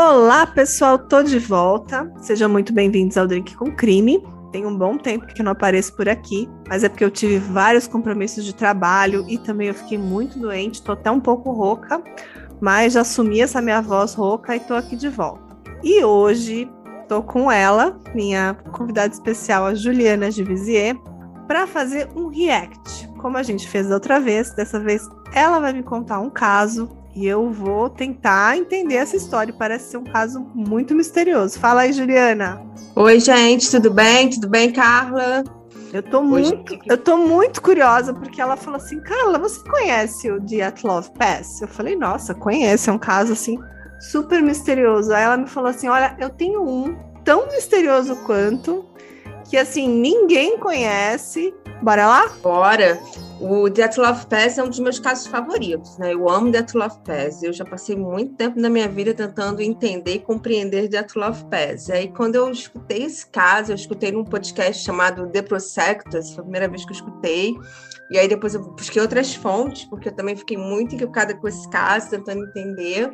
Olá, pessoal, tô de volta. Sejam muito bem-vindos ao Drink com Crime. Tem um bom tempo que eu não apareço por aqui, mas é porque eu tive vários compromissos de trabalho e também eu fiquei muito doente, tô até um pouco rouca, mas já assumi essa minha voz rouca e tô aqui de volta. E hoje tô com ela, minha convidada especial, a Juliana Givisier, para fazer um react. Como a gente fez da outra vez, dessa vez ela vai me contar um caso e eu vou tentar entender essa história. Parece ser um caso muito misterioso. Fala aí, Juliana. Oi, gente, tudo bem? Tudo bem, Carla? Eu tô muito, eu tô muito curiosa porque ela falou assim, Carla, você conhece o The Love Pass? Eu falei, nossa, conheço, é um caso assim super misterioso. Aí ela me falou assim, olha, eu tenho um tão misterioso quanto que assim ninguém conhece. Bora lá? Bora. O Death Love Pass é um dos meus casos favoritos, né? Eu amo Death Love Pass. Eu já passei muito tempo na minha vida tentando entender e compreender Death Love Pass. E aí, quando eu escutei esse caso, eu escutei num podcast chamado The Prosectus, foi a primeira vez que eu escutei. E aí depois eu busquei outras fontes, porque eu também fiquei muito equivocada com esse caso, tentando entender.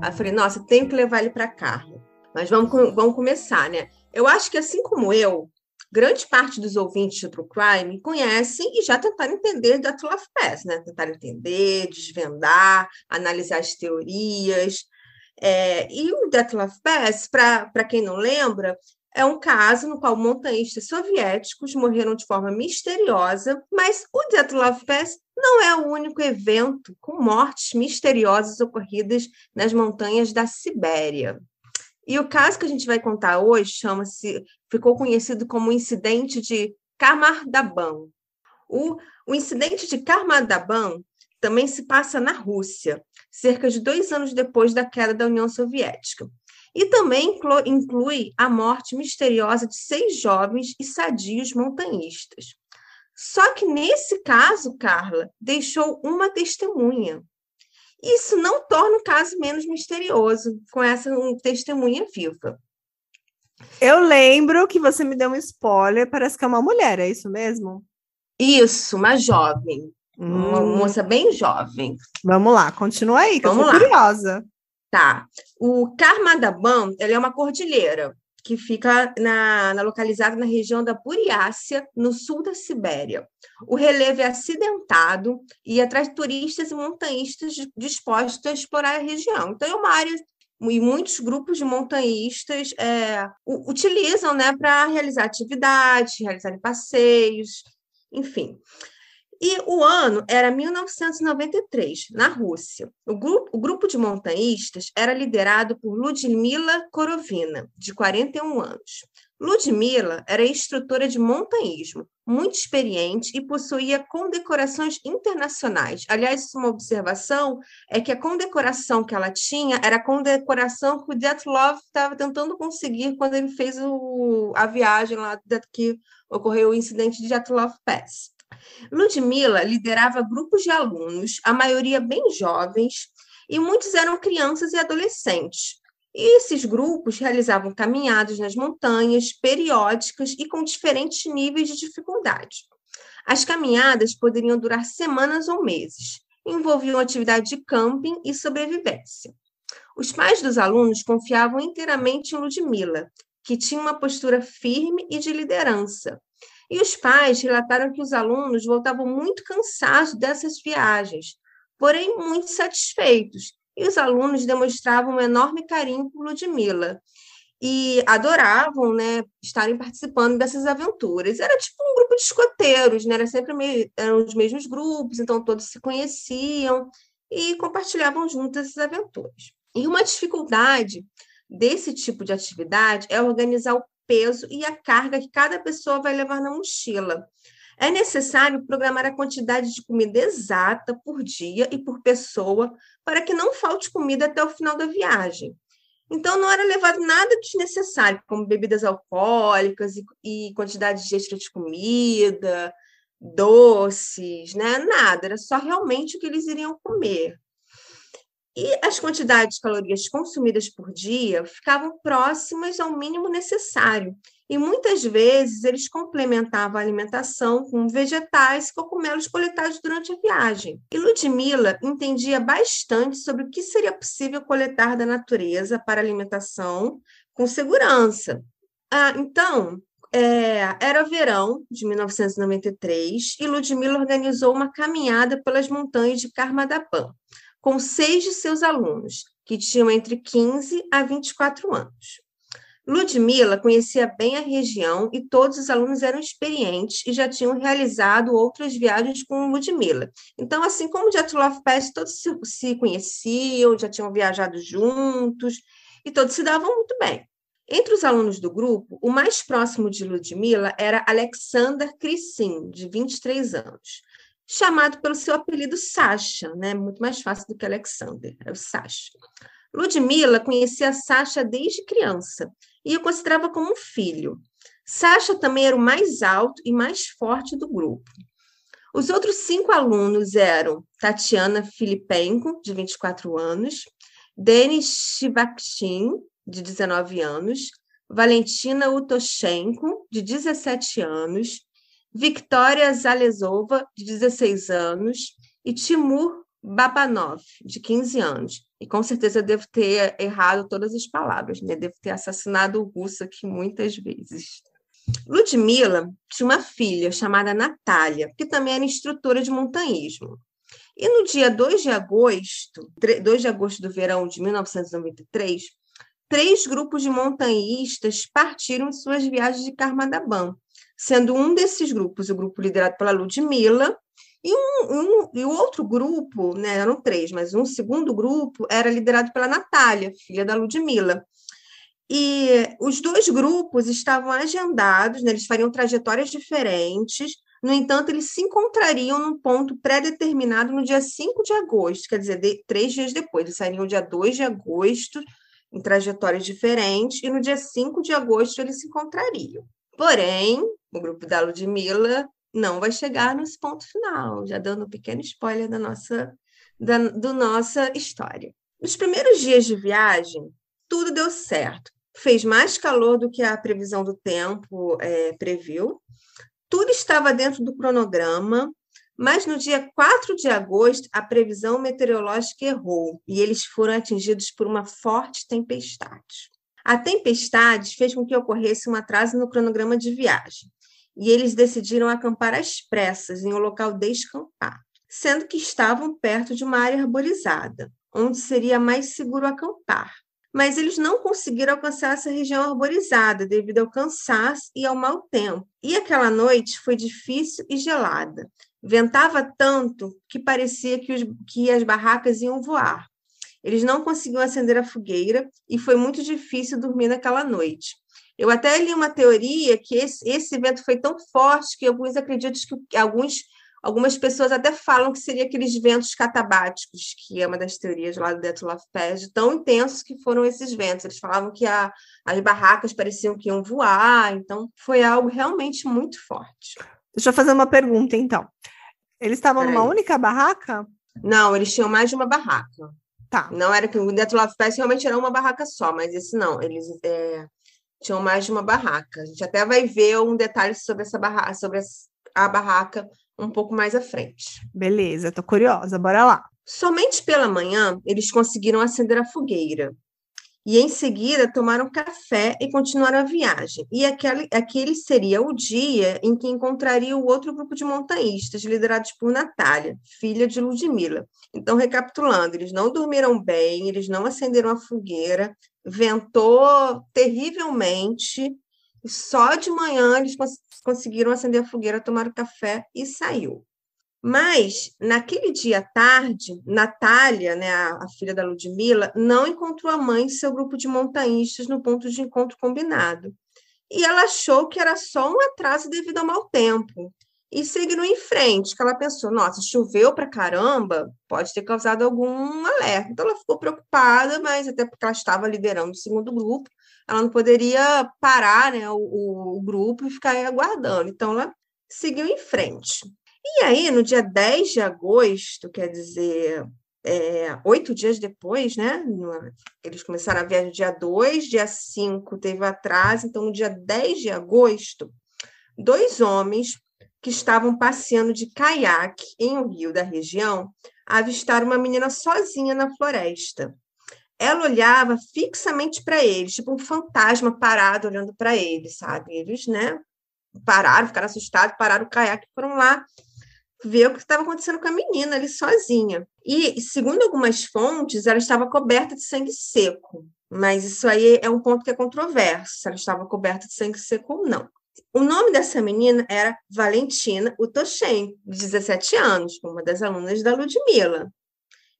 Aí falei, nossa, tenho que levar ele para Carla. Mas vamos, vamos começar, né? Eu acho que assim como eu, grande parte dos ouvintes de True Crime conhecem e já tentaram entender da Tool of Pass, né? Tentaram entender, desvendar, analisar as teorias. É, e o Death of Pass, para quem não lembra, é um caso no qual montanhistas soviéticos morreram de forma misteriosa, mas o Death Love Pass não é o único evento com mortes misteriosas ocorridas nas montanhas da Sibéria. E o caso que a gente vai contar hoje chama-se, ficou conhecido como o incidente de Kamardaban. O, o incidente de Kamardaban também se passa na Rússia, cerca de dois anos depois da queda da União Soviética. E também inclui a morte misteriosa de seis jovens e sadios montanhistas. Só que nesse caso, Carla, deixou uma testemunha, isso não torna o caso menos misterioso com essa um, testemunha viva. Eu lembro que você me deu um spoiler, parece que é uma mulher, é isso mesmo? Isso, uma jovem. Hum. Uma moça bem jovem. Vamos lá, continua aí, que Vamos eu tô lá. curiosa. Tá. O Karmadaban, ele é uma cordilheira que fica na, na, localizada na região da Buriácia, no sul da Sibéria. O relevo é acidentado e atrai turistas e montanhistas dispostos a explorar a região. Então, é uma área e muitos grupos de montanhistas é, utilizam né, para realizar atividades, realizar passeios, enfim. E o ano era 1993, na Rússia. O grupo, o grupo de montanhistas era liderado por Ludmila Korovina, de 41 anos. Ludmila era instrutora de montanhismo, muito experiente e possuía condecorações internacionais. Aliás, uma observação é que a condecoração que ela tinha era a condecoração que o Dyatlov estava tentando conseguir quando ele fez o, a viagem lá que ocorreu o incidente de Dyatlov Pass. Ludmila liderava grupos de alunos, a maioria bem jovens, e muitos eram crianças e adolescentes. E esses grupos realizavam caminhadas nas montanhas, periódicas e com diferentes níveis de dificuldade. As caminhadas poderiam durar semanas ou meses, envolviam atividade de camping e sobrevivência. Os pais dos alunos confiavam inteiramente em Ludmila, que tinha uma postura firme e de liderança, e os pais relataram que os alunos voltavam muito cansados dessas viagens, porém muito satisfeitos. E os alunos demonstravam um enorme carinho por Ludmilla e adoravam, né, estarem participando dessas aventuras. Era tipo um grupo de escoteiros, né? Era sempre meio, eram os mesmos grupos, então todos se conheciam e compartilhavam juntos essas aventuras. E uma dificuldade desse tipo de atividade é organizar o peso e a carga que cada pessoa vai levar na mochila. É necessário programar a quantidade de comida exata por dia e por pessoa para que não falte comida até o final da viagem. Então, não era levado nada desnecessário, como bebidas alcoólicas e, e quantidade de extra de comida, doces, né? Nada, era só realmente o que eles iriam comer. E as quantidades de calorias consumidas por dia ficavam próximas ao mínimo necessário. E muitas vezes eles complementavam a alimentação com vegetais e cogumelos coletados durante a viagem. E Ludmila entendia bastante sobre o que seria possível coletar da natureza para alimentação com segurança. Ah, então, é, era verão de 1993 e Ludmila organizou uma caminhada pelas montanhas de Carmadapã com seis de seus alunos, que tinham entre 15 a 24 anos. Ludmila conhecia bem a região e todos os alunos eram experientes e já tinham realizado outras viagens com Ludmila. Então, assim como Jet Love Pass, todos se, conheciam, já tinham viajado juntos e todos se davam muito bem. Entre os alunos do grupo, o mais próximo de Ludmila era Alexander Crisin, de 23 anos chamado pelo seu apelido Sasha, né? Muito mais fácil do que Alexander, é o Sasha. Ludmila conhecia Sasha desde criança e o considerava como um filho. Sasha também era o mais alto e mais forte do grupo. Os outros cinco alunos eram Tatiana Filipenko, de 24 anos, Denis Shivakshin, de 19 anos, Valentina Utoshenko, de 17 anos, Victoria Zalesova, de 16 anos, e Timur Babanov, de 15 anos. E com certeza eu devo ter errado todas as palavras, né? Devo ter assassinado o russo aqui muitas vezes. Ludmila tinha uma filha chamada Natália, que também era instrutora de montanhismo. E no dia 2 de agosto, 2 de agosto do verão de 1993, três grupos de montanhistas partiram em suas viagens de Karmadabam, sendo um desses grupos o grupo liderado pela Ludmilla, e, um, um, e o outro grupo, né, eram três, mas um segundo grupo era liderado pela Natália, filha da Ludmilla. E os dois grupos estavam agendados, né, eles fariam trajetórias diferentes, no entanto, eles se encontrariam num ponto pré-determinado no dia 5 de agosto, quer dizer, de, três dias depois. Eles sairiam dia 2 de agosto, em trajetórias diferentes, e no dia 5 de agosto eles se encontrariam. Porém, o grupo da Ludmilla não vai chegar nesse ponto final, já dando um pequeno spoiler da nossa, da do nossa história. Nos primeiros dias de viagem, tudo deu certo. Fez mais calor do que a previsão do tempo é, previu. Tudo estava dentro do cronograma, mas no dia 4 de agosto, a previsão meteorológica errou e eles foram atingidos por uma forte tempestade. A tempestade fez com que ocorresse um atraso no cronograma de viagem, e eles decidiram acampar às pressas em um local descampado, sendo que estavam perto de uma área arborizada, onde seria mais seguro acampar. Mas eles não conseguiram alcançar essa região arborizada devido ao cansaço e ao mau tempo. E aquela noite foi difícil e gelada. Ventava tanto que parecia que, os, que as barracas iam voar. Eles não conseguiam acender a fogueira e foi muito difícil dormir naquela noite. Eu até li uma teoria que esse, esse vento foi tão forte que alguns acreditam que alguns, algumas pessoas até falam que seria aqueles ventos catabáticos, que é uma das teorias lá do Love Pad, tão intensos que foram esses ventos. Eles falavam que a, as barracas pareciam que iam voar, então foi algo realmente muito forte. Deixa eu fazer uma pergunta, então. Eles estavam numa única barraca? Não, eles tinham mais de uma barraca. Tá. Não era que o Death Love Fest realmente era uma barraca só, mas esse não, eles é, tinham mais de uma barraca. A gente até vai ver um detalhe sobre essa barraca, sobre a barraca um pouco mais à frente. Beleza, tô curiosa, bora lá. Somente pela manhã eles conseguiram acender a fogueira e em seguida tomaram café e continuaram a viagem. E aquele, aquele seria o dia em que encontraria o outro grupo de montanhistas, liderados por Natália, filha de Ludmila. Então, recapitulando, eles não dormiram bem, eles não acenderam a fogueira, ventou terrivelmente, só de manhã eles cons conseguiram acender a fogueira, tomar café e saiu. Mas, naquele dia à tarde, Natália, né, a, a, filha da Ludmilla, não encontrou a mãe e seu grupo de montanhistas no ponto de encontro combinado. E ela achou que era só um atraso devido ao mau tempo. E seguiu em frente, que ela pensou, nossa, choveu para caramba, pode ter causado algum alerta. Então ela ficou preocupada, mas até porque ela estava liderando o segundo grupo, ela não poderia parar né, o, o grupo e ficar aguardando. Então ela seguiu em frente. E aí, no dia 10 de agosto, quer dizer, é, oito dias depois, né? Eles começaram a viagem dia 2, dia 5 teve atraso, então no dia 10 de agosto, dois homens que estavam passeando de caiaque em um rio da região avistaram uma menina sozinha na floresta. Ela olhava fixamente para eles, tipo um fantasma parado olhando para eles, sabe? Eles, né, pararam, ficaram assustados, pararam o caiaque, foram lá ver o que estava acontecendo com a menina ali sozinha. E, segundo algumas fontes, ela estava coberta de sangue seco. Mas isso aí é um ponto que é controverso, se ela estava coberta de sangue seco ou não. O nome dessa menina era Valentina Utoshen, de 17 anos, uma das alunas da Ludmilla.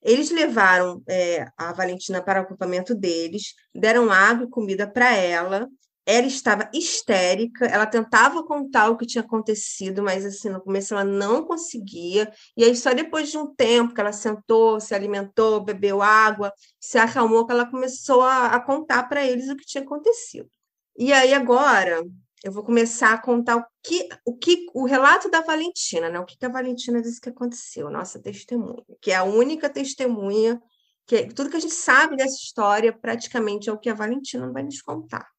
Eles levaram é, a Valentina para o acampamento deles, deram água e comida para ela, ela estava histérica, ela tentava contar o que tinha acontecido, mas assim, no começo ela não conseguia. E aí, só depois de um tempo que ela sentou, se alimentou, bebeu água, se acalmou, que ela começou a, a contar para eles o que tinha acontecido. E aí, agora, eu vou começar a contar o que o, que, o relato da Valentina, né? O que, que a Valentina disse que aconteceu, nossa testemunha, que é a única testemunha, que tudo que a gente sabe dessa história praticamente é o que a Valentina vai nos contar.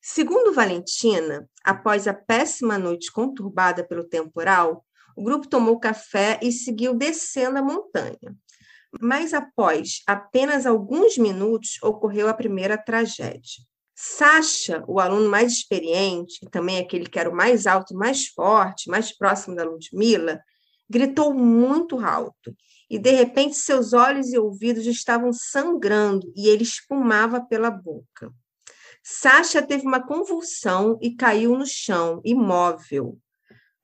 Segundo Valentina, após a péssima noite conturbada pelo temporal, o grupo tomou café e seguiu descendo a montanha. Mas após apenas alguns minutos, ocorreu a primeira tragédia. Sasha, o aluno mais experiente, e também aquele que era o mais alto, mais forte, mais próximo da Ludmilla, gritou muito alto e de repente seus olhos e ouvidos estavam sangrando e ele espumava pela boca. Sasha teve uma convulsão e caiu no chão, imóvel.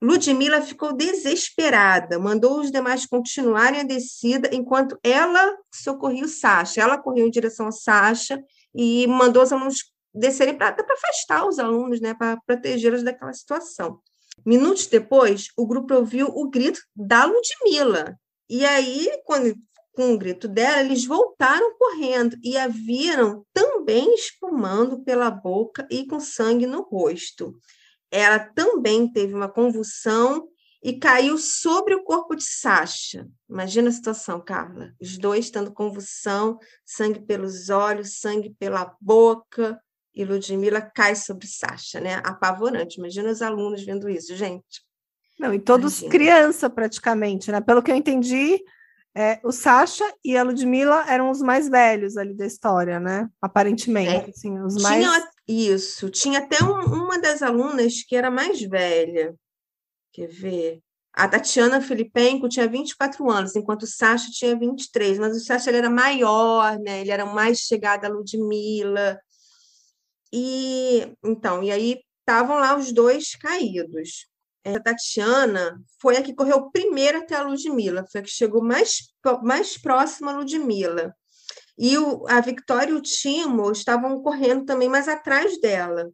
Ludmila ficou desesperada, mandou os demais continuarem a descida enquanto ela socorria Sasha. Ela correu em direção a Sasha e mandou os alunos descerem para afastar os alunos, né, para protegê-los daquela situação. Minutos depois, o grupo ouviu o grito da Ludmila. E aí, quando com o grito dela, eles voltaram correndo e a viram também espumando pela boca e com sangue no rosto. Ela também teve uma convulsão e caiu sobre o corpo de Sasha. Imagina a situação, Carla. Os dois tendo convulsão, sangue pelos olhos, sangue pela boca, e Ludmilla cai sobre Sasha, né? Apavorante. Imagina os alunos vendo isso, gente. Não, e todos Imagina. criança praticamente, né? Pelo que eu entendi, é, o Sasha e a Ludmilla eram os mais velhos ali da história, né? Aparentemente, é, assim, os mais... Tinha, isso, tinha até um, uma das alunas que era mais velha. Quer ver? A Tatiana Filipenko tinha 24 anos, enquanto o Sasha tinha 23, mas o Sasha ele era maior, né? Ele era mais chegado à Ludmilla. E então, e aí estavam lá os dois caídos a Tatiana foi a que correu primeiro até a Ludmilla, foi a que chegou mais, mais próxima a Ludmilla. E o, a Victoria e o Timo estavam correndo também mais atrás dela.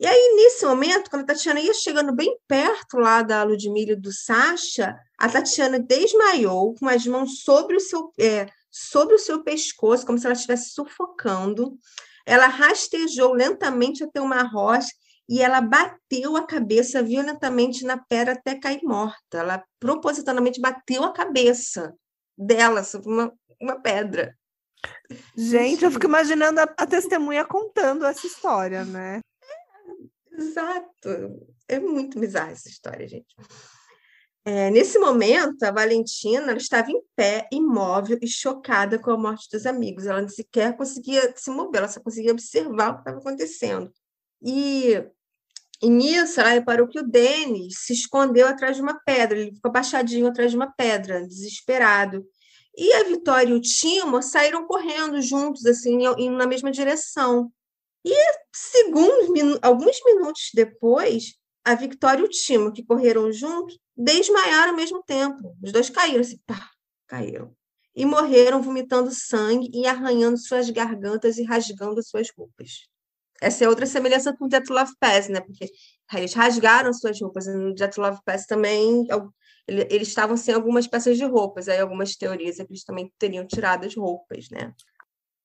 E aí, nesse momento, quando a Tatiana ia chegando bem perto lá da Ludmilla e do Sasha, a Tatiana desmaiou com as mãos sobre o seu, é, sobre o seu pescoço, como se ela estivesse sufocando. Ela rastejou lentamente até uma rocha e ela bateu a cabeça violentamente na pedra até cair morta. Ela propositalmente bateu a cabeça dela sobre uma, uma pedra. Gente, eu fico imaginando a, a testemunha contando essa história, né? É, exato. É muito bizarra essa história, gente. É, nesse momento, a Valentina estava em pé, imóvel e chocada com a morte dos amigos. Ela nem sequer conseguia se mover, ela só conseguia observar o que estava acontecendo. E e nisso, ela reparou que o Denis se escondeu atrás de uma pedra, ele ficou baixadinho atrás de uma pedra, desesperado. E a Vitória e o Timo saíram correndo juntos, assim, indo na mesma direção. E segundos, alguns minutos depois, a Vitória e o Timo, que correram juntos, desmaiaram ao mesmo tempo. Os dois caíram, assim, pá, caíram. E morreram vomitando sangue e arranhando suas gargantas e rasgando suas roupas. Essa é outra semelhança com Love Pass, né? Porque eles rasgaram suas roupas. E no Love Pass também eles estavam sem algumas peças de roupas. Aí algumas teorias é que eles também teriam tirado as roupas, né?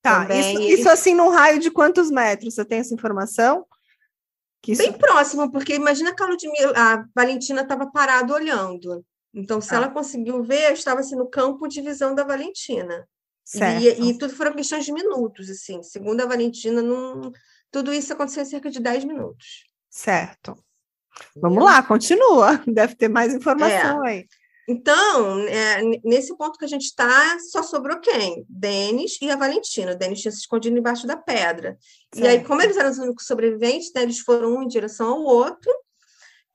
Tá, também, isso, eles... isso assim num raio de quantos metros? Você tem essa informação? Isso... Bem próximo, porque imagina que a, Ludmilla, a Valentina estava parada olhando. Então, se Ah. ela conseguiu ver, eu estava assim, no campo de visão da Valentina. Certo. E, e tudo foram questões de minutos, assim. Segundo a Valentina, não... tudo isso aconteceu em cerca de 10 minutos. Certo. Vamos lá, continua. Deve ter mais informação É. aí. Então, é, nesse ponto que a gente está, só sobrou quem? Denis e a Valentina. O Denis tinha se escondido embaixo da pedra. E aí, Certo. como eles eram os únicos sobreviventes, né, eles foram um em direção ao outro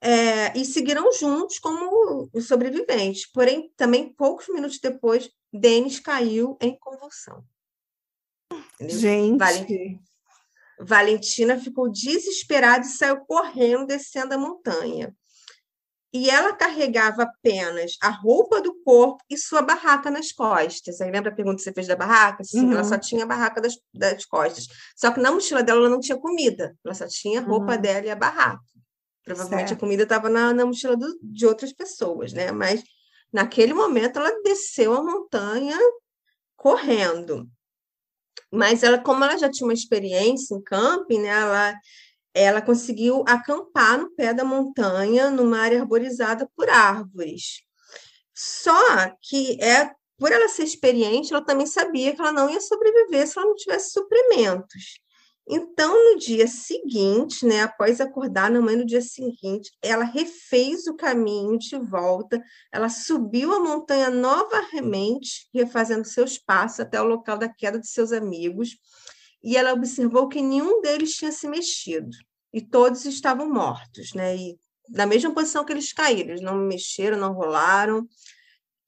é, e seguiram juntos como sobreviventes. Porém, também poucos minutos depois, Denis caiu em convulsão. Entendeu? Gente, Vale- Valentina ficou desesperada e saiu correndo, descendo a montanha. E ela carregava apenas a roupa do corpo e sua barraca nas costas. Aí lembra a pergunta que você fez da barraca? Sim, ela Uhum. só tinha a barraca das, das costas. Só que na mochila dela ela não tinha comida, ela só tinha a roupa Uhum. dela e a barraca. Provavelmente Certo. a comida estava na, na mochila do- de outras pessoas, né? Mas naquele momento ela desceu a montanha correndo. Mas ela, como ela já tinha uma experiência em camping, né, ela, ela conseguiu acampar no pé da montanha, numa área arborizada por árvores. Só que é por ela ser experiente, ela também sabia que ela não ia sobreviver se ela não tivesse suprimentos. Então, no dia seguinte, né, após acordar, na manhã do dia seguinte, ela refez o caminho de volta, ela subiu a montanha novamente, refazendo seus passos até o local da queda de seus amigos, e ela observou que nenhum deles tinha se mexido, e todos estavam mortos, né? E na mesma posição que eles caíram, eles não mexeram, não rolaram.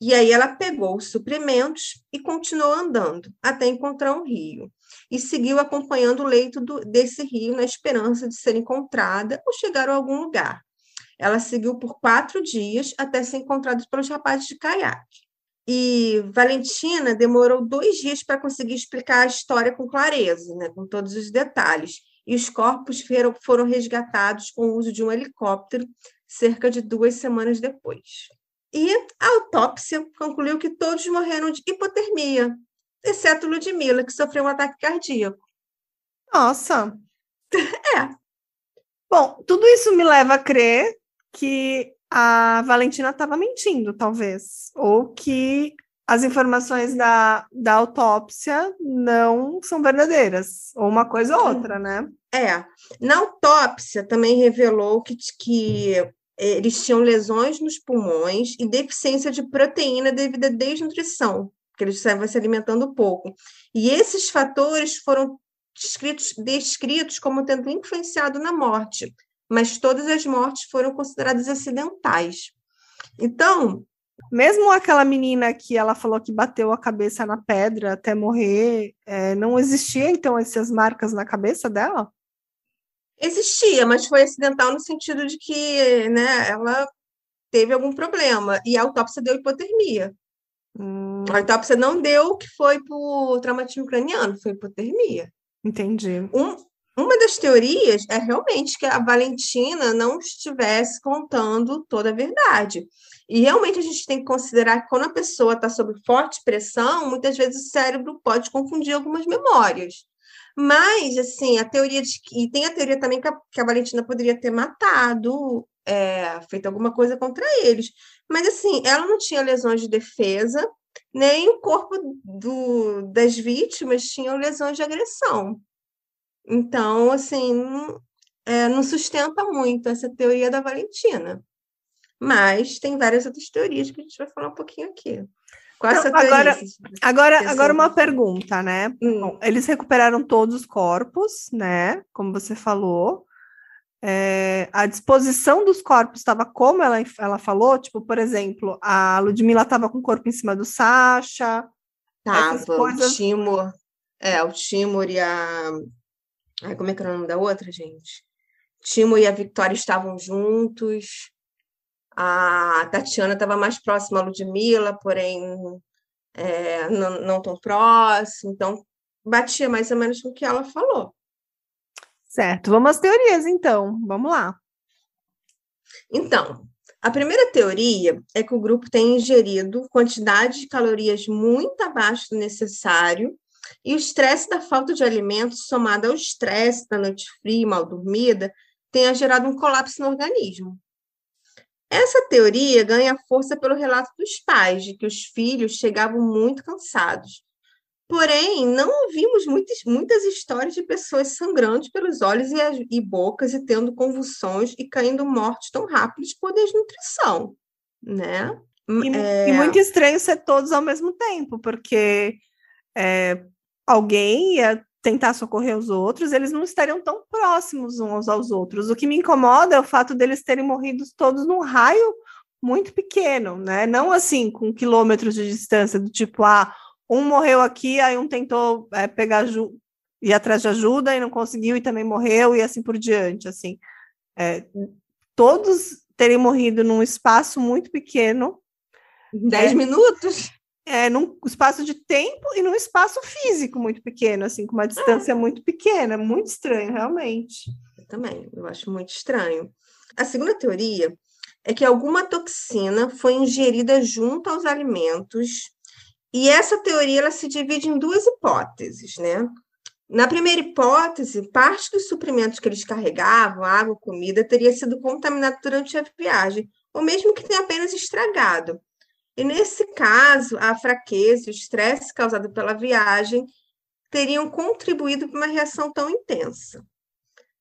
E aí ela pegou os suprimentos e continuou andando até encontrar um rio. E seguiu acompanhando o leito do- desse rio na esperança de ser encontrada ou chegar a algum lugar. Ela seguiu por quatro dias até ser encontrada pelos rapazes de caiaque. E Valentina demorou dois dias para conseguir explicar a história com clareza, né, com todos os detalhes. E os corpos foram, resgatados com o uso de um helicóptero cerca de duas semanas depois. E a autópsia concluiu que todos morreram de hipotermia, exceto Ludmilla, que sofreu um ataque cardíaco. nossa. É. Bom, tudo isso me leva a crer que a Valentina estava mentindo, talvez. Ou que as informações da, da autópsia não são verdadeiras. Ou uma coisa ou outra, né? É. Na autópsia também revelou que, que eles tinham lesões nos pulmões e deficiência de proteína devido à desnutrição, porque eles estavam se alimentando pouco. E esses fatores foram descritos, descritos como tendo influenciado na morte, mas todas as mortes foram consideradas acidentais. Então, Mesmo aquela menina que ela falou que bateu a cabeça na pedra até morrer, é, não existia então essas marcas na cabeça dela? Existia, mas foi acidental no sentido de que né, ela teve algum problema. E a autópsia deu hipotermia. Hum, A autópsia não deu que foi por traumatismo craniano, foi hipotermia. entendi. Um, uma das teorias é realmente que a Valentina não estivesse contando toda a verdade. E realmente a gente tem que considerar que quando a pessoa está sob forte pressão, muitas vezes o cérebro pode confundir algumas memórias. Mas, assim, a teoria de que. E tem a teoria também que a, que a Valentina poderia ter matado, é, feito alguma coisa contra eles. Mas, assim, ela não tinha lesões de defesa, nem o corpo do, das vítimas tinham lesões de agressão. Então, assim, não, é, não sustenta muito essa teoria da Valentina. Mas tem várias outras teorias que a gente vai falar um pouquinho aqui. Qual Então, agora- Agora, agora uma pergunta, né? Hum, Bom, eles recuperaram todos os corpos, né? Como você falou. É, a disposição dos corpos estava como ela, ela falou, tipo, por exemplo, a Ludmilla estava com o corpo em cima do Sasha. tava, coisas- o Timor, é, o Timor e a... Ai, como é que era o nome da outra, gente? Timor e a Victoria estavam juntos. A Tatiana estava mais próxima à Ludmilla, porém é, não, não tão próximo. Então, batia mais ou menos com o que ela falou. Certo, vamos às teorias, então. Vamos lá. Então, a primeira teoria é que o grupo tem ingerido quantidade de calorias muito abaixo do necessário e o estresse da falta de alimentos, somado ao estresse da noite fria e mal dormida, tenha gerado um colapso no organismo. Essa teoria ganha força pelo relato dos pais, de que os filhos chegavam muito cansados. Porém, não ouvimos muitas, muitas histórias de pessoas sangrando pelos olhos e, e bocas e tendo convulsões e caindo mortos tão rápidos por desnutrição, né? E, é... e muito estranho ser todos ao mesmo tempo, porque é, alguém ia tentar socorrer os outros, eles não estariam tão próximos uns aos outros. O que me incomoda é o fato deles terem morrido todos num raio muito pequeno, né? Não assim, com quilômetros de distância, do tipo, ah, um morreu aqui, aí um tentou é, pegar ir atrás de ajuda e não conseguiu e também morreu, e assim por diante, assim. É, todos terem morrido num espaço muito pequeno. Dez é, minutos? É, num espaço de tempo e num espaço físico muito pequeno, assim, com uma distância é. muito pequena, muito estranho, realmente. Eu também, eu acho muito estranho. A segunda teoria é que alguma toxina foi ingerida junto aos alimentos, e essa teoria ela se divide em duas hipóteses, né? Na primeira hipótese, parte dos suprimentos que eles carregavam, água, comida, teria sido contaminado durante a viagem, ou mesmo que tenha apenas estragado. E nesse caso, a fraqueza e o estresse causado pela viagem teriam contribuído para uma reação tão intensa.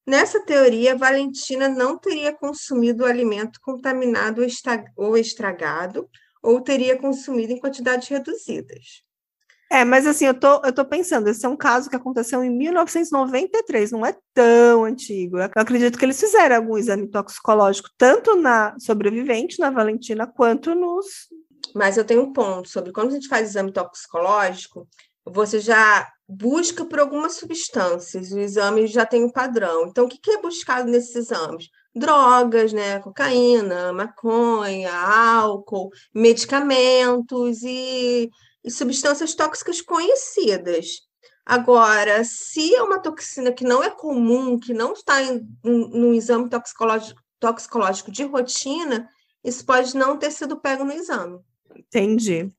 Nessa teoria, Valentina não teria consumido o alimento contaminado ou estragado, ou teria consumido em quantidades reduzidas. É, mas assim, eu tô, eu tô pensando, esse é um caso que aconteceu em 1993, não é tão antigo. Eu acredito que eles fizeram algum exame toxicológico, tanto na sobrevivente, na Valentina, quanto nos, mas eu tenho um ponto sobre quando a gente faz exame toxicológico, você já busca por algumas substâncias, o exame já tem um padrão. Então, o que é buscado nesses exames? Drogas, né? Cocaína, maconha, álcool, medicamentos e, e substâncias tóxicas conhecidas. Agora, se é uma toxina que não é comum, que não está em, em, no exame toxicológico, toxicológico de rotina, isso pode não ter sido pego no exame. Entendi.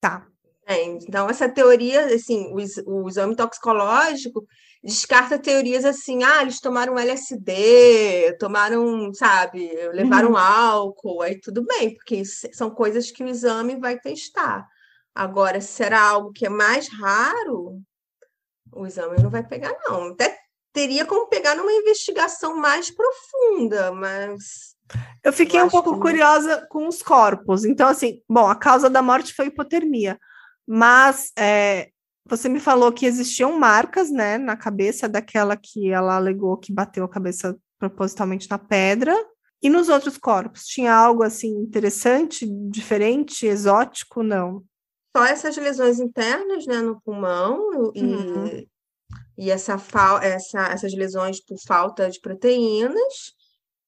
Tá. É, então, essa teoria, assim, o, o exame toxicológico descarta teorias assim, ah, eles tomaram LSD, tomaram, sabe, levaram uhum. álcool, aí tudo bem, porque são coisas que o exame vai testar. Agora, se será algo que é mais raro, o exame não vai pegar, não. Até teria como pegar numa investigação mais profunda, mas eu fiquei eu um pouco que... curiosa com os corpos. Então, assim, bom, a causa da morte foi hipotermia, mas é, você me falou que existiam marcas, né, na cabeça daquela que ela alegou que bateu a cabeça propositalmente na pedra. E nos outros corpos, tinha algo assim interessante, diferente, exótico? Não. Só essas lesões internas, né, no pulmão e, uhum. e essa, essa, essas lesões por falta de proteínas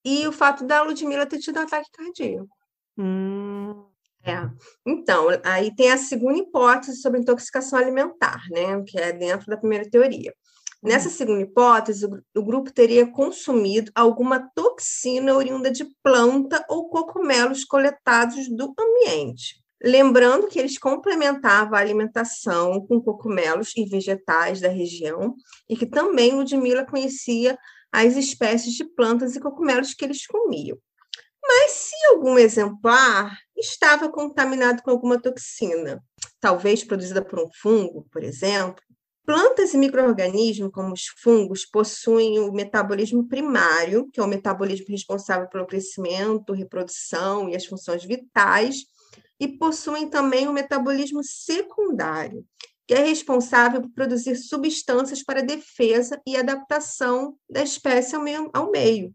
e o fato da Ludmilla ter tido um ataque cardíaco. Hum. É. Então, aí tem a segunda hipótese sobre intoxicação alimentar, né? Que é dentro da primeira teoria. Nessa hum. segunda hipótese, o grupo teria consumido alguma toxina oriunda de planta ou cogumelos coletados do ambiente. Lembrando que eles complementavam a alimentação com cogumelos e vegetais da região e que também Ludmilla conhecia as espécies de plantas e cogumelos que eles comiam. Mas se algum exemplar estava contaminado com alguma toxina, talvez produzida por um fungo, por exemplo, plantas e micro-organismos, como os fungos, possuem o metabolismo primário, que é o metabolismo responsável pelo crescimento, reprodução e as funções vitais, e possuem também o metabolismo secundário, que é responsável por produzir substâncias para defesa e adaptação da espécie ao meio. Ao meio.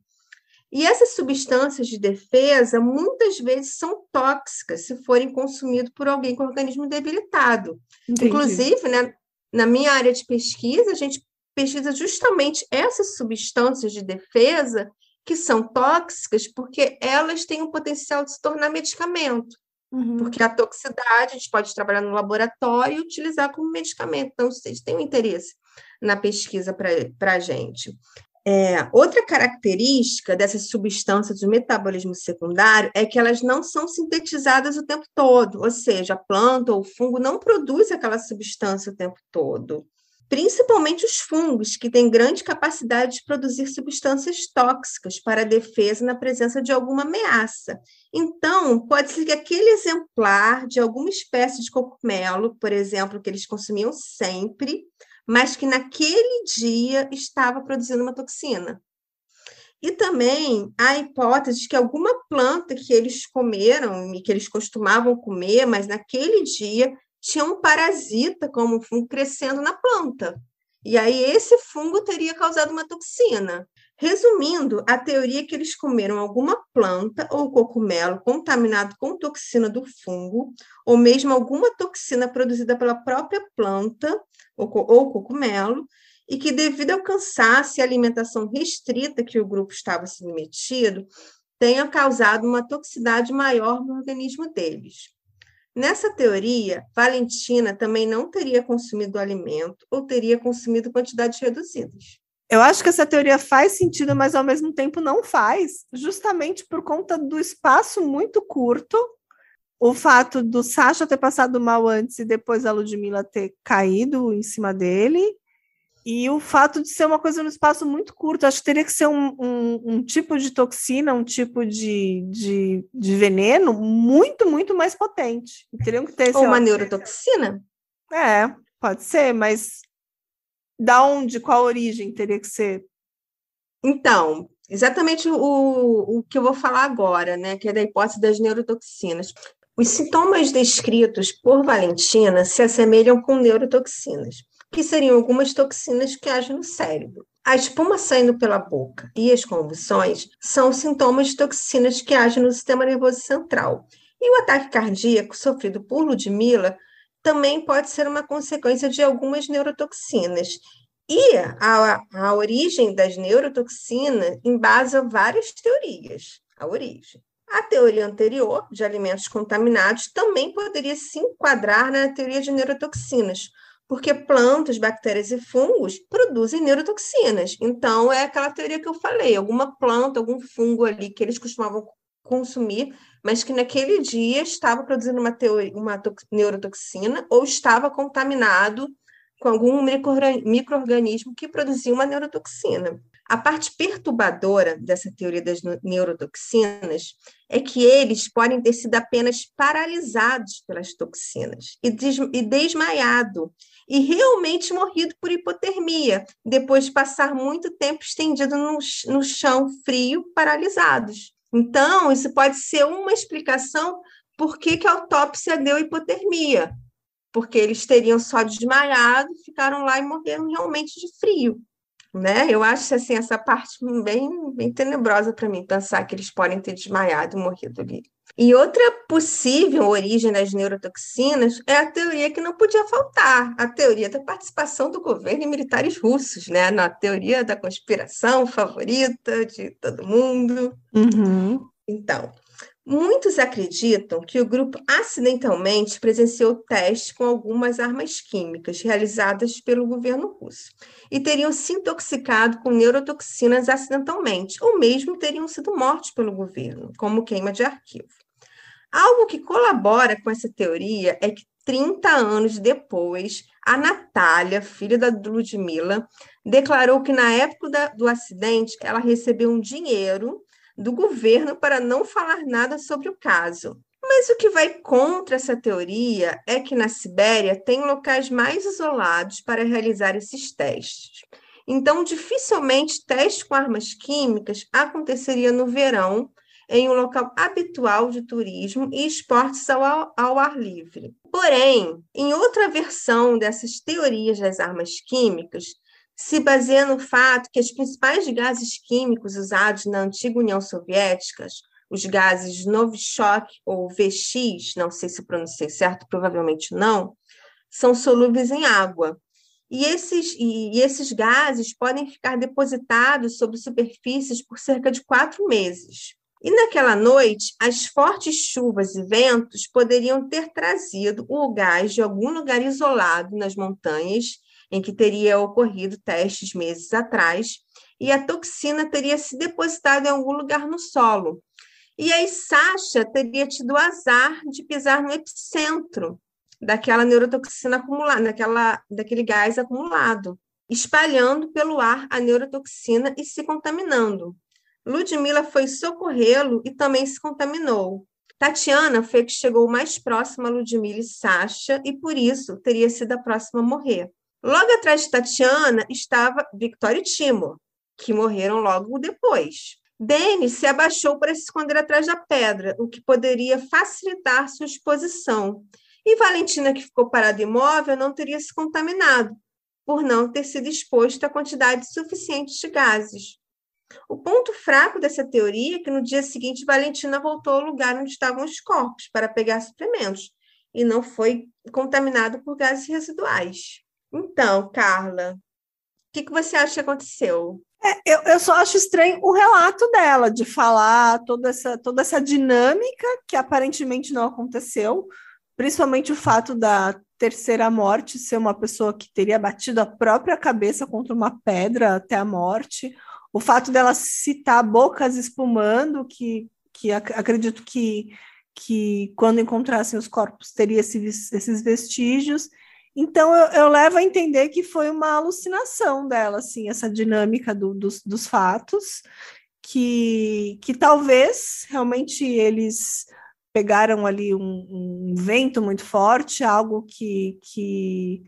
E essas substâncias de defesa muitas vezes são tóxicas se forem consumidas por alguém com organismo debilitado. Entendi. Inclusive, né, na minha área de pesquisa, a gente pesquisa justamente essas substâncias de defesa que são tóxicas porque elas têm o potencial de se tornar medicamento. Uhum. Porque a toxicidade a gente pode trabalhar no laboratório e utilizar como medicamento. Então, vocês têm um interesse na pesquisa para a gente. É, outra característica dessas substâncias do metabolismo secundário é que elas não são sintetizadas o tempo todo, ou seja, a planta ou o fungo não produz aquela substância o tempo todo. Principalmente os fungos, que têm grande capacidade de produzir substâncias tóxicas para a defesa na presença de alguma ameaça. Então, pode ser que aquele exemplar de alguma espécie de cogumelo, por exemplo, que eles consumiam sempre, mas que naquele dia estava produzindo uma toxina. E também a hipótese de que alguma planta que eles comeram e que eles costumavam comer, mas naquele dia tinha um parasita como um fungo crescendo na planta. E aí esse fungo teria causado uma toxina. Resumindo, a teoria é que eles comeram alguma planta ou cogumelo contaminado com toxina do fungo, ou mesmo alguma toxina produzida pela própria planta ou, ou e que, devido ao cansaço e alimentação restrita que o grupo estava submetido, tenha causado uma toxicidade maior no organismo deles. Nessa teoria, Valentina também não teria consumido alimento ou teria consumido quantidades reduzidas. Eu acho que essa teoria faz sentido, mas ao mesmo tempo não faz, justamente por conta do espaço muito curto, o fato do Sasha ter passado mal antes e depois a Ludmilla ter caído em cima dele, e o fato de ser uma coisa no espaço muito curto, acho que teria que ser um, um, um tipo de toxina, um tipo de, de, de, veneno muito, muito mais potente. Teriam que ter Ou uma neurotoxina? É, pode ser, mas da onde, qual origem teria que ser? Então, exatamente o, o que eu vou falar agora, né? Que é da hipótese das neurotoxinas. Os sintomas descritos por Valentina se assemelham com neurotoxinas que seriam algumas toxinas que agem no cérebro. A espuma saindo pela boca e as convulsões são sintomas de toxinas que agem no sistema nervoso central. E o ataque cardíaco sofrido por Ludmilla também pode ser uma consequência de algumas neurotoxinas. E a, a origem das neurotoxinas embasa várias teorias. A origem. A teoria anterior, de alimentos contaminados, também poderia se enquadrar na teoria de neurotoxinas, porque plantas, bactérias e fungos produzem neurotoxinas. Então, é aquela teoria que eu falei: alguma planta, algum fungo ali que eles costumavam consumir, mas que naquele dia estava produzindo uma, teoria, uma neurotoxina ou estava contaminado com algum microorganismo que produzia uma neurotoxina. A parte perturbadora dessa teoria das neurotoxinas é que eles podem ter sido apenas paralisados pelas toxinas e, e desmaiado, e realmente morrido por hipotermia, depois de passar muito tempo estendido no, no chão frio, paralisados. Então, isso pode ser uma explicação por que, que a autópsia deu hipotermia, porque eles teriam só desmaiado, ficaram lá e morreram realmente de frio né? Eu acho assim essa parte bem, bem tenebrosa para mim pensar que eles podem ter desmaiado e morrido ali. E outra possível origem das neurotoxinas é a teoria que não podia faltar, a teoria da participação do governo e militares russos, né? Na teoria da conspiração favorita de todo mundo. Uhum. Então, Muitos acreditam que o grupo acidentalmente presenciou testes com algumas armas químicas realizadas pelo governo russo e teriam se intoxicado com neurotoxinas acidentalmente, ou mesmo teriam sido mortos pelo governo, como queima de arquivo. Algo que colabora com essa teoria é que 30 anos depois, a Natália, filha da Ludmilla, declarou que na época da, do acidente ela recebeu um dinheiro do governo para não falar nada sobre o caso. Mas o que vai contra essa teoria é que na Sibéria tem locais mais isolados para realizar esses testes. Então, dificilmente testes com armas químicas aconteceria no verão, em um local habitual de turismo e esportes ao, ao ar livre. Porém, em outra versão dessas teorias das armas químicas, se baseia no fato que os principais gases químicos usados na antiga União Soviética, os gases Novichok ou VX, não sei se pronunciei certo, provavelmente não, são solúveis em água. E esses, e esses gases podem ficar depositados sobre superfícies por cerca de quatro meses. E naquela noite, as fortes chuvas e ventos poderiam ter trazido o gás de algum lugar isolado nas montanhas em que teria ocorrido testes meses atrás, e a toxina teria se depositado em algum lugar no solo. E aí Sasha teria tido o azar de pisar no epicentro daquela neurotoxina acumulada, daquela, daquele gás acumulado, espalhando pelo ar a neurotoxina e se contaminando. Ludmila foi socorrê-lo e também se contaminou. Tatiana foi a que chegou mais próxima a Ludmila e Sasha e por isso teria sido a próxima a morrer. Logo atrás de Tatiana estava Victoria e Timo, que morreram logo depois. Denis se abaixou para se esconder atrás da pedra, o que poderia facilitar sua exposição. E Valentina, que ficou parada imóvel, não teria se contaminado, por não ter sido exposta a quantidade suficiente de gases. O ponto fraco dessa teoria é que no dia seguinte Valentina voltou ao lugar onde estavam os corpos para pegar suplementos e não foi contaminado por gases residuais. Então, Carla, o que, que você acha que aconteceu? É, eu, eu só acho estranho o relato dela, de falar toda essa, toda essa dinâmica que aparentemente não aconteceu, principalmente o fato da terceira morte ser uma pessoa que teria batido a própria cabeça contra uma pedra até a morte, o fato dela citar bocas espumando, que, que ac acredito que, que quando encontrassem os corpos teria esse, esses vestígios, então eu, eu, levo a entender que foi uma alucinação dela, assim, essa dinâmica do, dos, dos fatos, que, que talvez realmente eles pegaram ali um, um, vento muito forte, algo que, que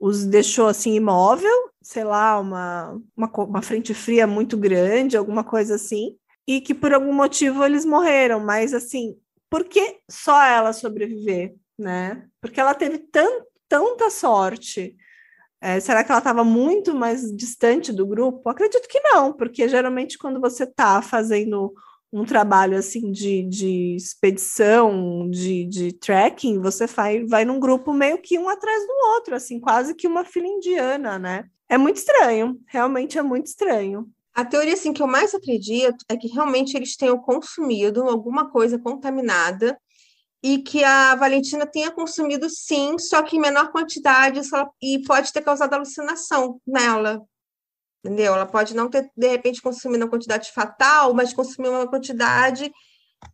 os deixou assim imóvel, sei lá, uma, uma, uma frente fria muito grande, alguma coisa assim, e que por algum motivo eles morreram, mas assim, por que só ela sobreviver, né? Porque ela teve tanto tanta sorte. É, será que ela estava muito mais distante do grupo? Acredito que não, porque geralmente quando você está fazendo um trabalho assim de, de expedição, de, de trekking, você vai, vai num grupo meio que um atrás do outro, assim, quase que uma fila indiana, né? É muito estranho, realmente é muito estranho. A teoria assim, que eu mais acredito é que realmente eles tenham consumido alguma coisa contaminada e que a Valentina tenha consumido sim, só que em menor quantidade e pode ter causado alucinação nela. Entendeu? Ela pode não ter, de repente, consumido uma quantidade fatal, mas consumir uma quantidade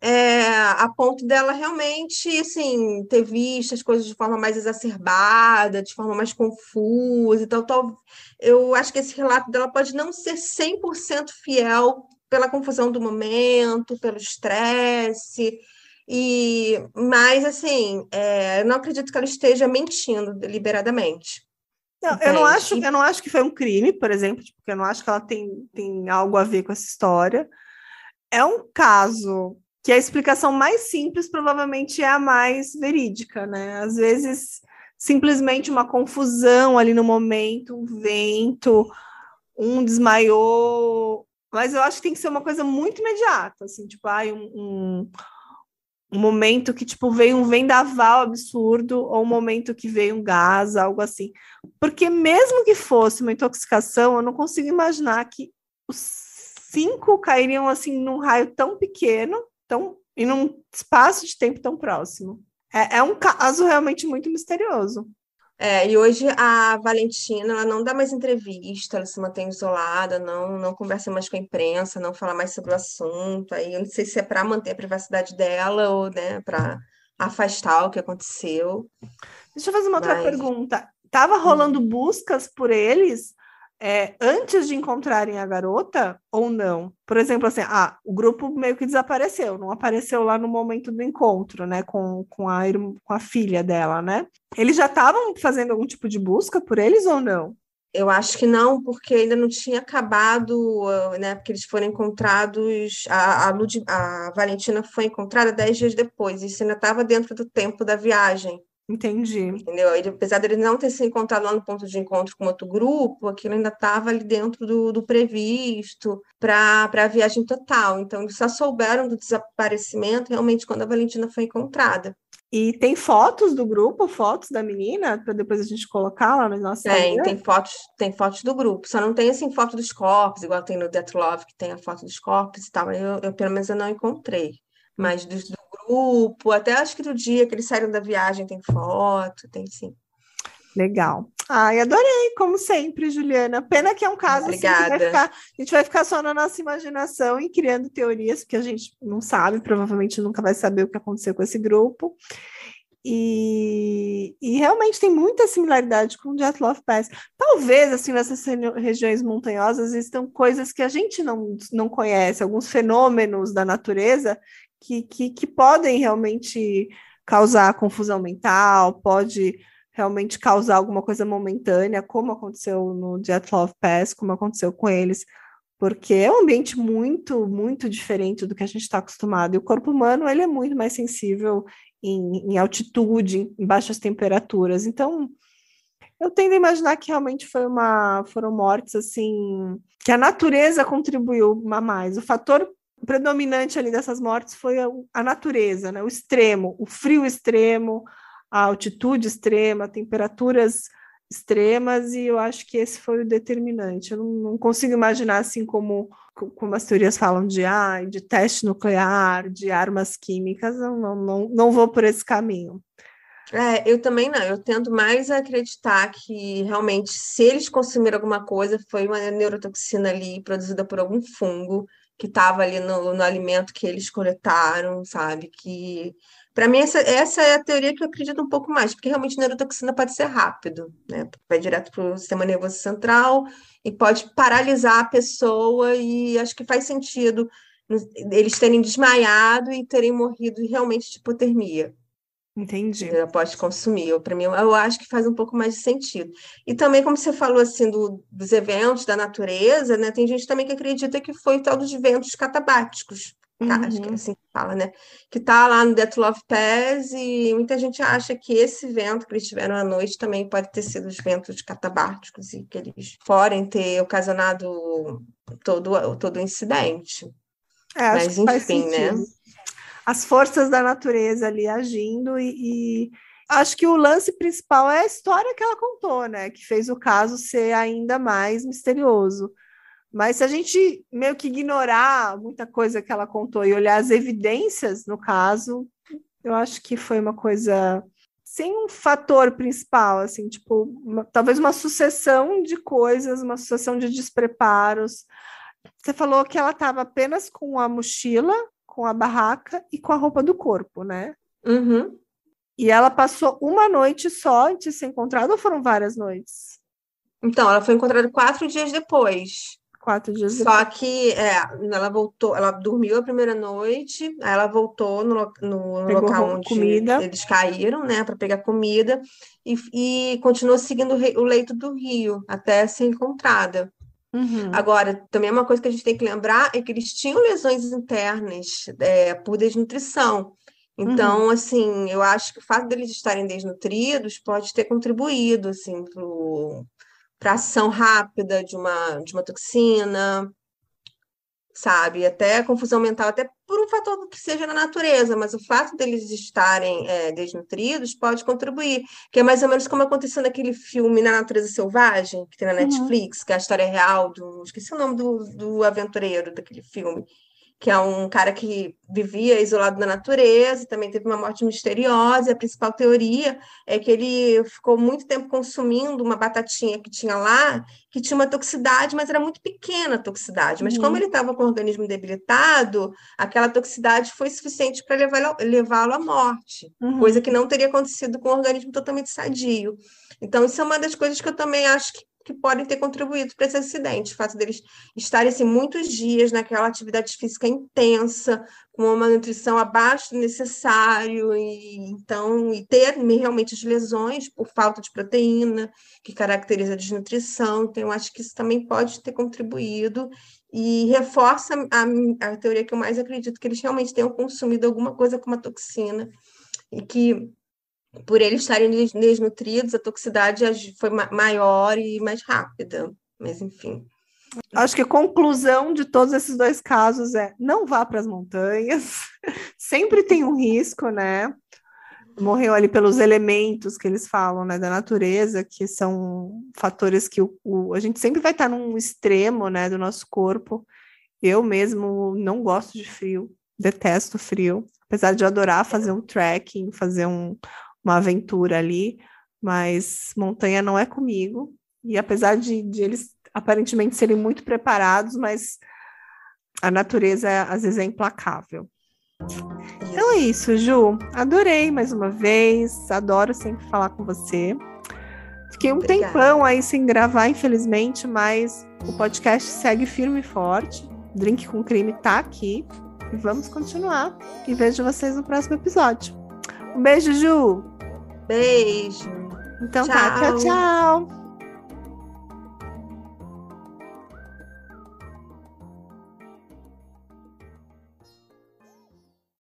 é, a ponto dela realmente, assim, ter visto as coisas de forma mais exacerbada, de forma mais confusa. Então, eu acho que esse relato dela pode não ser 100% fiel pela confusão do momento, pelo estresse, e, mas, assim, é, eu não acredito que ela esteja mentindo deliberadamente. Não, eu não, acho, eu não acho que foi um crime, por exemplo, porque tipo, eu não acho que ela tem, tem algo a ver com essa história. É um caso que a explicação mais simples provavelmente é a mais verídica, né? Às vezes, simplesmente uma confusão ali no momento, um vento, um desmaiou. Mas eu acho que tem que ser uma coisa muito imediata, assim, tipo, ai, um, um um momento que tipo veio um vendaval absurdo ou um momento que veio um gás, algo assim. Porque mesmo que fosse uma intoxicação, eu não consigo imaginar que os cinco cairiam assim num raio tão pequeno, tão e num espaço de tempo tão próximo. É, é um caso realmente muito misterioso. É, e hoje a Valentina ela não dá mais entrevista, ela se mantém isolada, não, não conversa mais com a imprensa, não fala mais sobre o assunto. Aí eu não sei se é para manter a privacidade dela ou né, para afastar o que aconteceu. Deixa eu fazer uma Mas... outra pergunta. Tava rolando hum. buscas por eles é, antes de encontrarem a garota ou não? Por exemplo, assim, ah, o grupo meio que desapareceu, não apareceu lá no momento do encontro, né, com, com, a, com a filha dela, né? Eles já estavam fazendo algum tipo de busca por eles ou não? Eu acho que não, porque ainda não tinha acabado, né? Porque eles foram encontrados. A, a, Lud, a Valentina foi encontrada dez dias depois, isso ainda estava dentro do tempo da viagem. Entendi. Entendeu? Ele, apesar dele não ter se encontrado lá no ponto de encontro com outro grupo, aquilo ainda estava ali dentro do, do previsto para a viagem total. Então, eles só souberam do desaparecimento realmente quando a Valentina foi encontrada. E tem fotos do grupo, fotos da menina, para depois a gente colocar lá no nosso Tem, tem fotos, tem fotos do grupo. Só não tem assim foto dos corpos, igual tem no Death Love, que tem a foto dos corpos e tal. Eu, eu pelo menos eu não encontrei. Mas do, do grupo, até acho que no dia que eles saíram da viagem tem foto, tem sim. Legal. Ai, adorei, como sempre, Juliana. Pena que é um caso Obrigada. assim, ficar, a gente vai ficar só na nossa imaginação e criando teorias que a gente não sabe, provavelmente nunca vai saber o que aconteceu com esse grupo. E, e, realmente tem muita similaridade com o Love Pass. Talvez, assim, nessas regiões montanhosas existam coisas que a gente não, não conhece, alguns fenômenos da natureza que, que, que podem realmente causar confusão mental, pode realmente causar alguma coisa momentânea, como aconteceu no Love Pass, como aconteceu com eles, porque é um ambiente muito, muito diferente do que a gente está acostumado. E o corpo humano ele é muito mais sensível em, em altitude, em baixas temperaturas. Então, eu tendo a imaginar que realmente foi uma, foram mortes assim que a natureza contribuiu a mais. O fator predominante ali dessas mortes foi a, a natureza, né? O extremo, o frio extremo, a altitude extrema, temperaturas extremas, e eu acho que esse foi o determinante. Eu não, não consigo imaginar assim como, como as teorias falam de, ah, de teste nuclear, de armas químicas, eu não, não, não vou por esse caminho. É, eu também não. Eu tendo mais a acreditar que realmente, se eles consumiram alguma coisa, foi uma neurotoxina ali produzida por algum fungo que estava ali no, no alimento que eles coletaram, sabe? Que para mim, essa, essa é a teoria que eu acredito um pouco mais, porque realmente neurotoxina pode ser rápido, né? Vai direto para o sistema nervoso central e pode paralisar a pessoa, e acho que faz sentido eles terem desmaiado e terem morrido realmente de hipotermia. Entendi. Após consumir. Para mim, eu acho que faz um pouco mais de sentido. E também, como você falou assim, do, dos eventos da natureza, né? Tem gente também que acredita que foi tal dos eventos catabáticos, Uhum. Acho que é uhum. assim que fala, né? Que tá lá no Death Love Pass e muita gente acha que esse vento que eles tiveram à noite também pode ter sido os ventos catabárticos e que eles podem ter ocasionado todo, todo o incidente. É, Mas enfim, né? As forças da natureza ali agindo e, e acho que o lance principal é a história que ela contou, né? Que fez o caso ser ainda mais misterioso. Mas se a gente meio que ignorar muita coisa que ela contou e olhar as evidências, no caso, eu acho que foi uma coisa sem um fator principal, assim, tipo, uma, talvez uma sucessão de coisas, uma sucessão de despreparos. Você falou que ela estava apenas com a mochila, com a barraca e com a roupa do corpo, né? Uhum. E ela passou uma noite só antes de ser encontrada ou foram várias noites? Então, ela foi encontrada quatro dias depois quatro dias Só depois. que é, ela voltou, ela dormiu a primeira noite, aí ela voltou no, no local onde comida. eles caíram, né, para pegar comida, e, e continuou seguindo o leito do rio até ser encontrada. Uhum. Agora, também é uma coisa que a gente tem que lembrar é que eles tinham lesões internas é, por desnutrição. Então, uhum. assim, eu acho que o fato deles estarem desnutridos pode ter contribuído, assim, para ação rápida de uma, de uma toxina, sabe? Até confusão mental, até por um fator que seja na natureza, mas o fato deles estarem é, desnutridos pode contribuir, que é mais ou menos como aconteceu naquele filme Na Natureza Selvagem, que tem na uhum. Netflix, uhum. que é a história real do. Esqueci o nome do, do aventureiro daquele filme que é um cara que vivia isolado na natureza, também teve uma morte misteriosa, e a principal teoria é que ele ficou muito tempo consumindo uma batatinha que tinha lá, que tinha uma toxicidade, mas era muito pequena a toxicidade. Mas uhum. como ele estava com o organismo debilitado, aquela toxicidade foi suficiente para levá-lo levá à morte, uhum. coisa que não teria acontecido com o organismo totalmente sadio. Então, isso é uma das coisas que eu também acho que que podem ter contribuído para esse acidente. O fato deles estarem assim, muitos dias naquela atividade física intensa, com uma nutrição abaixo do necessário, e então e ter realmente as lesões por falta de proteína, que caracteriza a desnutrição. Então, eu acho que isso também pode ter contribuído e reforça a, a teoria que eu mais acredito, que eles realmente tenham consumido alguma coisa com uma toxina e que por eles estarem desnutridos, a toxicidade foi maior e mais rápida. Mas, enfim. Acho que a conclusão de todos esses dois casos é não vá para as montanhas, sempre tem um risco, né? Morreu ali pelos elementos que eles falam, né, da natureza, que são fatores que o, o, a gente sempre vai estar num extremo, né, do nosso corpo. Eu mesmo não gosto de frio, detesto frio, apesar de adorar fazer um trekking, fazer um, uma aventura ali, mas montanha não é comigo. E apesar de, de eles aparentemente serem muito preparados, mas a natureza às vezes é implacável. Então é isso, Ju. Adorei mais uma vez. Adoro sempre falar com você. Fiquei um Obrigada. tempão aí sem gravar, infelizmente, mas o podcast segue firme e forte. Drink com Crime tá aqui. E vamos continuar. E vejo vocês no próximo episódio. Um beijo, Ju. Beijo. Então tchau. tá, tchau, tchau.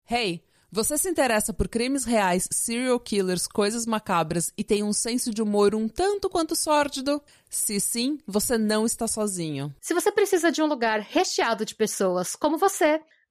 Hey, você se interessa por crimes reais, serial killers, coisas macabras e tem um senso de humor um tanto quanto sórdido? Se sim, você não está sozinho. Se você precisa de um lugar recheado de pessoas como você,